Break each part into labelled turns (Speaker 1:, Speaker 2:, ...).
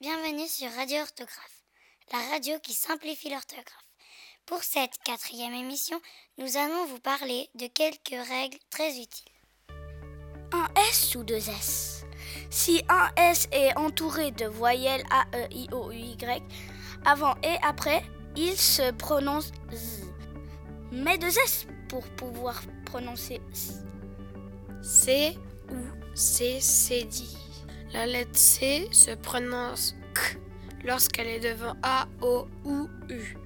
Speaker 1: Bienvenue sur Radio Orthographe, la radio qui simplifie l'orthographe. Pour cette quatrième émission, nous allons vous parler de quelques règles très utiles.
Speaker 2: Un S ou deux S? Si un S est entouré de voyelles A, E, I, O, U, Y, avant et après, il se prononce Z. Mais deux S pour pouvoir prononcer.
Speaker 3: C ou C, c'est dit. La lettre C se prononce K lorsqu'elle est devant A, O ou U.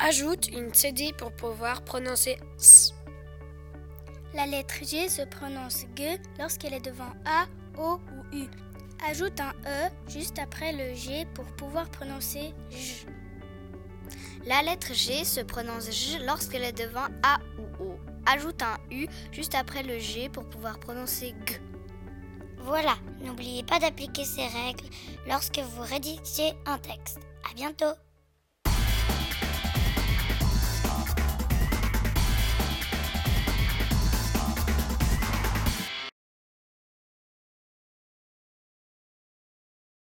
Speaker 3: Ajoute une CD pour pouvoir prononcer S.
Speaker 4: La lettre G se prononce G lorsqu'elle est devant A, O ou U. Ajoute un E juste après le G pour pouvoir prononcer J.
Speaker 5: La lettre G se prononce J lorsqu'elle est devant A ou O. Ajoute un U juste après le G pour pouvoir prononcer G.
Speaker 1: Voilà, n'oubliez pas d'appliquer ces règles lorsque vous rédigez un texte. À bientôt!